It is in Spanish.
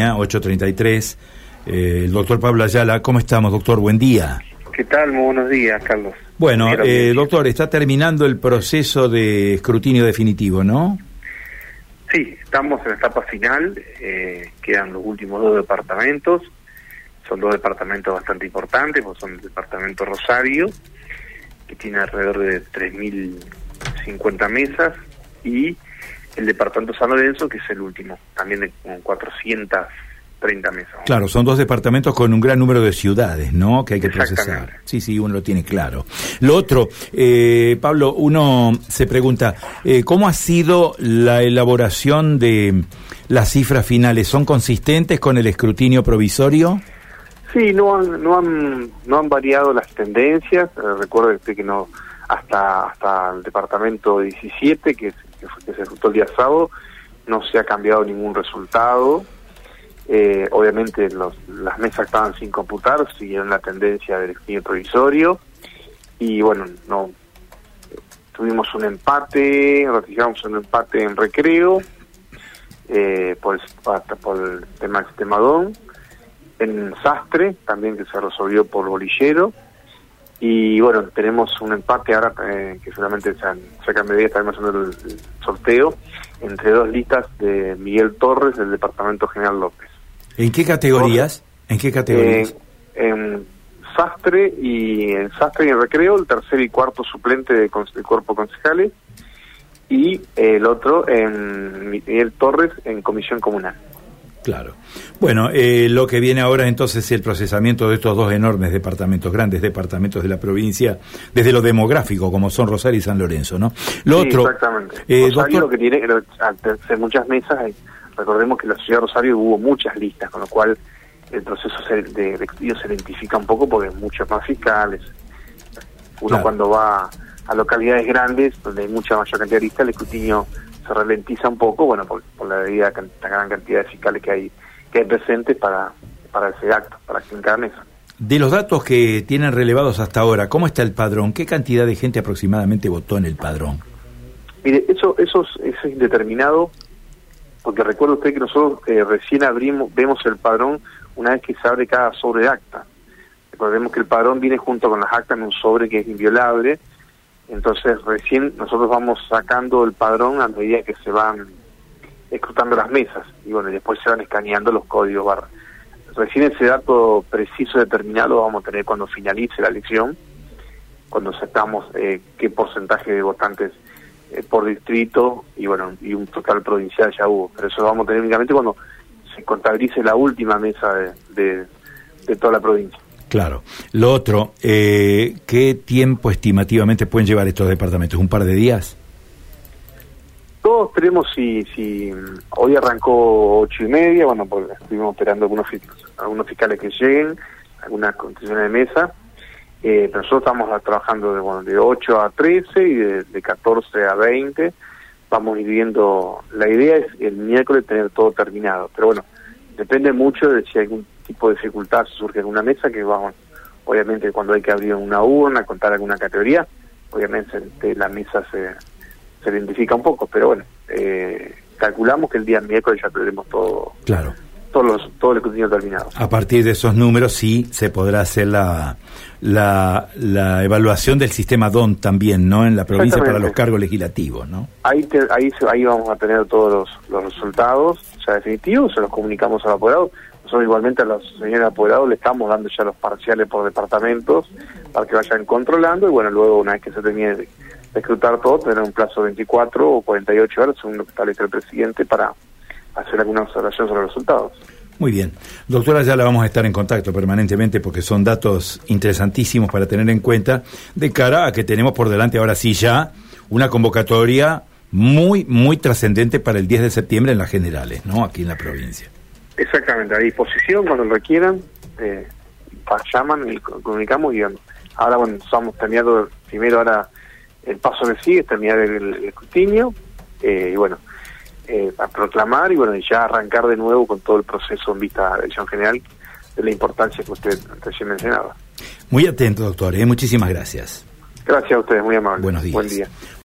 línea, 833. Eh, el doctor Pablo Ayala, ¿cómo estamos, doctor? Buen día. ¿Qué tal? Muy buenos días, Carlos. Bueno, eh, doctor, está terminando el proceso de escrutinio definitivo, ¿no? Sí, estamos en la etapa final, eh, quedan los últimos dos departamentos, son dos departamentos bastante importantes, pues son el departamento Rosario, que tiene alrededor de 3.050 mesas, y el departamento San Lorenzo, que es el último, también de con 430 mesas. Claro, son dos departamentos con un gran número de ciudades, ¿no? Que hay que procesar. Sí, sí, uno lo tiene claro. Lo otro, eh, Pablo, uno se pregunta, eh, ¿cómo ha sido la elaboración de las cifras finales? ¿Son consistentes con el escrutinio provisorio? Sí, no han, no han, no han variado las tendencias. Eh, recuerde usted que no hasta hasta el departamento 17, que, que, se ejecutó el día sábado, no se ha cambiado ningún resultado. Eh, obviamente los, las mesas estaban sin computar, siguieron la tendencia del escrutinio provisorio y bueno, no tuvimos un empate, ratificamos un empate en recreo eh, por, el, por el tema del sistemadón en Sastre, también que se resolvió por Bolillero. Y bueno, tenemos un empate ahora eh, que solamente se sacan medidas, estamos haciendo el, sorteo entre dos listas de Miguel Torres del Departamento General López. ¿En qué categorías? ¿En qué categorías? Eh, en Sastre y en Sastre y en Recreo, el tercer y cuarto suplente de, de cuerpo concejales y el otro en Miguel Torres en Comisión Comunal. Claro. Bueno, eh, lo que viene ahora entonces es el procesamiento de estos dos enormes departamentos, grandes departamentos de la provincia, desde lo demográfico, como son Rosario y San Lorenzo, ¿no? Lo otro. Exactamente. Eh, Rosario lo que tiene, al ser muchas mesas, recordemos que en la ciudad de Rosario hubo muchas listas, con lo cual el proceso de, de se identifica un poco porque hay muchos más fiscales. Uno cuando va a localidades grandes, donde hay mucha mayor cantidad de listas, el escrutinio se ralentiza un poco, bueno, por, la debida la gran cantidad de fiscales que hay que hay presentes para, para ese acto, para que encarne eso. De los datos que tienen relevados hasta ahora, ¿cómo está el padrón? ¿Qué cantidad de gente aproximadamente votó en el padrón? Mire, eso, eso, es, indeterminado, porque recuerda usted que nosotros eh, recién abrimos, vemos el padrón una vez que se abre cada sobre de acta. Recordemos que el padrón viene junto con las actas en un sobre que es inviolable, entonces recién nosotros vamos sacando el padrón a medida que se van escrutando las mesas y bueno, después se van escaneando los códigos barra. Recién ese dato preciso determinado lo vamos a tener cuando finalice la elección, cuando sacamos eh, qué porcentaje de votantes eh, por distrito y bueno, y un total provincial ya hubo. Pero eso lo vamos a tener únicamente cuando se contabilice la última mesa de toda la provincia. Claro. Lo otro, eh, ¿qué tiempo estimativamente pueden llevar estos departamentos? ¿Un par de días? Todos tenemos, si, si hoy arrancó ocho y media, bueno, pues estuvimos esperando algunos, algunos fiscales que lleguen, algunas condiciones de mesa, eh, nosotros estamos trabajando de, bueno, de 8 a 13 y de, de 14 a 20, vamos ir viendo, la idea es el miércoles tener todo terminado, pero bueno, depende mucho de si hay algún tipo de dificultad surge en una mesa, que vamos, obviamente cuando hay que abrir una urna, contar alguna categoría, obviamente la mesa se, se identifica un poco, pero bueno, eh, calculamos que el día miércoles ya tendremos todo. Claro. Todos los, todo el contenido terminado. A partir de esos números sí se podrá hacer la, la, la evaluación del sistema DON también, ¿no? En la provincia para los cargos legislativos, ¿no? Ahí, ahí, ahí vamos a tener todos los, los resultados ya definitivos, se los comunicamos al apoderado. Nosotros igualmente a los señores apoderados le estamos dando ya los parciales por departamentos para que vayan controlando y bueno, luego una vez que se termine de, escrutar todo, tener un plazo de 24 o 48 horas, según lo que establece el presidente, para hacer alguna observación sobre los resultados. Muy bien. Doctora, ya la vamos a estar en contacto permanentemente porque son datos interesantísimos para tener en cuenta de cara a que tenemos por delante ahora sí ya una convocatoria muy, muy trascendente para el 10 de septiembre en las generales, ¿no? Aquí en la provincia. Exactamente, a disposición cuando lo requieran, eh, llaman y comunicamos y ahora bueno, estamos terminando primero ahora el paso que sigue, terminar el, escrutinio eh, y bueno, eh, a proclamar y bueno, ya arrancar de nuevo con todo el proceso en vista de la elección general de la importancia que usted recién mencionaba. Muy atento, doctor, ¿eh? muchísimas gracias. Gracias a ustedes, muy amable. Buenos días. Buen día.